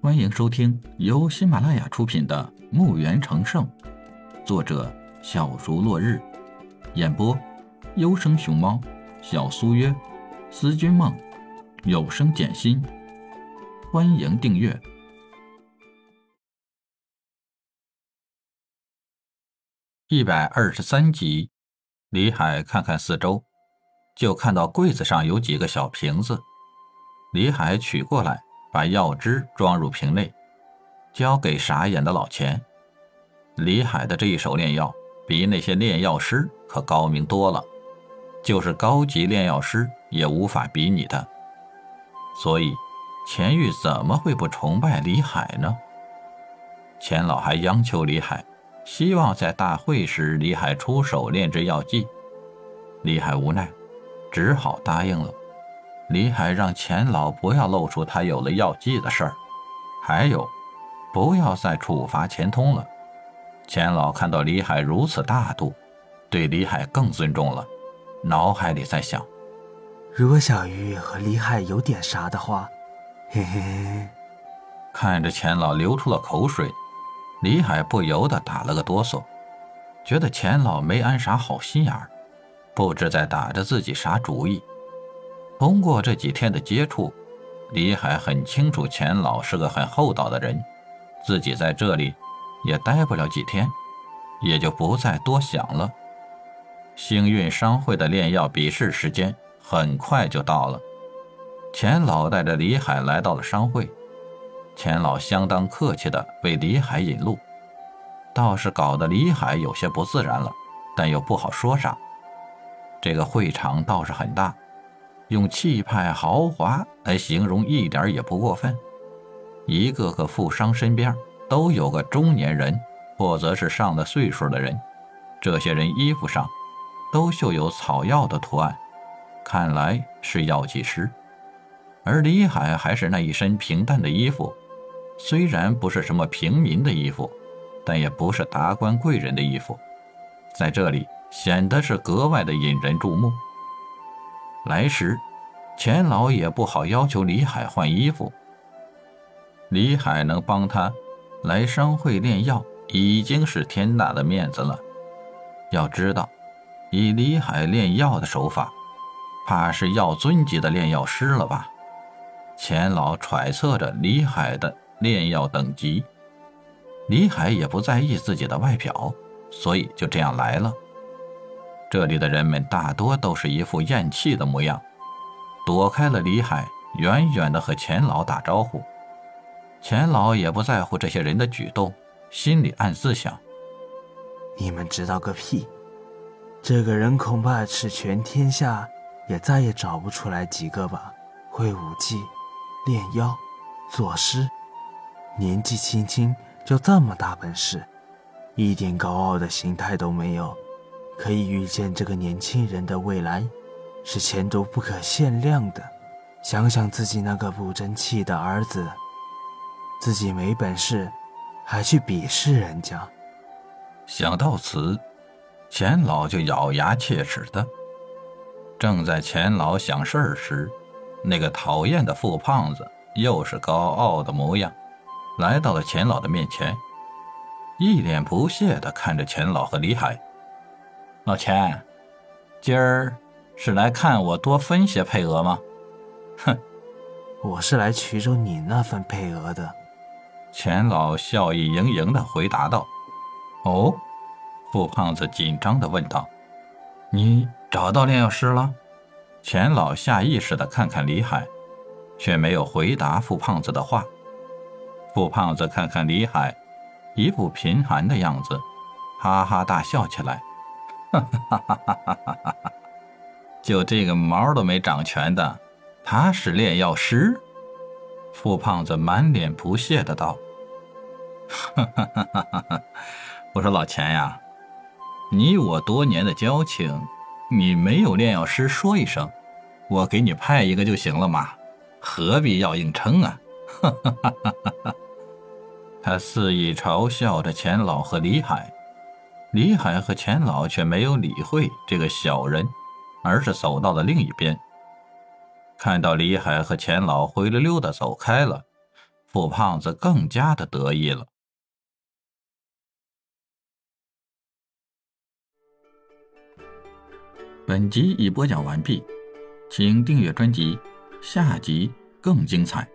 欢迎收听由喜马拉雅出品的《墓园成圣》，作者小竹落日，演播优生熊猫、小苏约、思君梦、有声简心。欢迎订阅一百二十三集。李海看看四周，就看到柜子上有几个小瓶子。李海取过来，把药汁装入瓶内，交给傻眼的老钱。李海的这一手炼药，比那些炼药师可高明多了，就是高级炼药师也无法比拟的。所以，钱玉怎么会不崇拜李海呢？钱老还央求李海。希望在大会时，李海出手炼制药剂。李海无奈，只好答应了。李海让钱老不要露出他有了药剂的事儿，还有，不要再处罚钱通了。钱老看到李海如此大度，对李海更尊重了，脑海里在想：如果小鱼和李海有点啥的话，嘿嘿。看着钱老流出了口水。李海不由得打了个哆嗦，觉得钱老没安啥好心眼儿，不知在打着自己啥主意。通过这几天的接触，李海很清楚钱老是个很厚道的人，自己在这里也待不了几天，也就不再多想了。星运商会的炼药比试时间很快就到了，钱老带着李海来到了商会。钱老相当客气地为李海引路，倒是搞得李海有些不自然了，但又不好说啥。这个会场倒是很大，用气派豪华来形容一点也不过分。一个个富商身边都有个中年人，或者是上了岁数的人。这些人衣服上都绣有草药的图案，看来是药剂师。而李海还是那一身平淡的衣服。虽然不是什么平民的衣服，但也不是达官贵人的衣服，在这里显得是格外的引人注目。来时，钱老也不好要求李海换衣服。李海能帮他来商会炼药，已经是天大的面子了。要知道，以李海炼药的手法，怕是药尊级的炼药师了吧？钱老揣测着李海的。炼药等级，李海也不在意自己的外表，所以就这样来了。这里的人们大多都是一副厌弃的模样，躲开了李海，远远的和钱老打招呼。钱老也不在乎这些人的举动，心里暗自想：你们知道个屁！这个人恐怕是全天下也再也找不出来几个吧？会武技、炼妖、作诗。年纪轻轻就这么大本事，一点高傲的心态都没有，可以预见这个年轻人的未来是前途不可限量的。想想自己那个不争气的儿子，自己没本事，还去鄙视人家。想到此，钱老就咬牙切齿的。正在钱老想事儿时，那个讨厌的富胖子又是高傲的模样。来到了钱老的面前，一脸不屑的看着钱老和李海。老钱，今儿是来看我多分些配额吗？哼，我是来取走你那份配额的。钱老笑意盈盈地回答道。哦，富胖子紧张地问道：“你找到炼药师了？”钱老下意识地看看李海，却没有回答富胖子的话。富胖子看看李海，一副贫寒的样子，哈哈大笑起来，哈哈哈哈哈哈！就这个毛都没长全的，他是炼药师？富胖子满脸不屑的道：“哈哈哈哈哈哈！我说老钱呀，你我多年的交情，你没有炼药师说一声，我给你派一个就行了嘛，何必要硬撑啊？”哈哈哈哈哈！他肆意嘲笑着钱老和李海，李海和钱老却没有理会这个小人，而是走到了另一边。看到李海和钱老灰溜溜的走开了，富胖子更加的得意了。本集已播讲完毕，请订阅专辑，下集更精彩。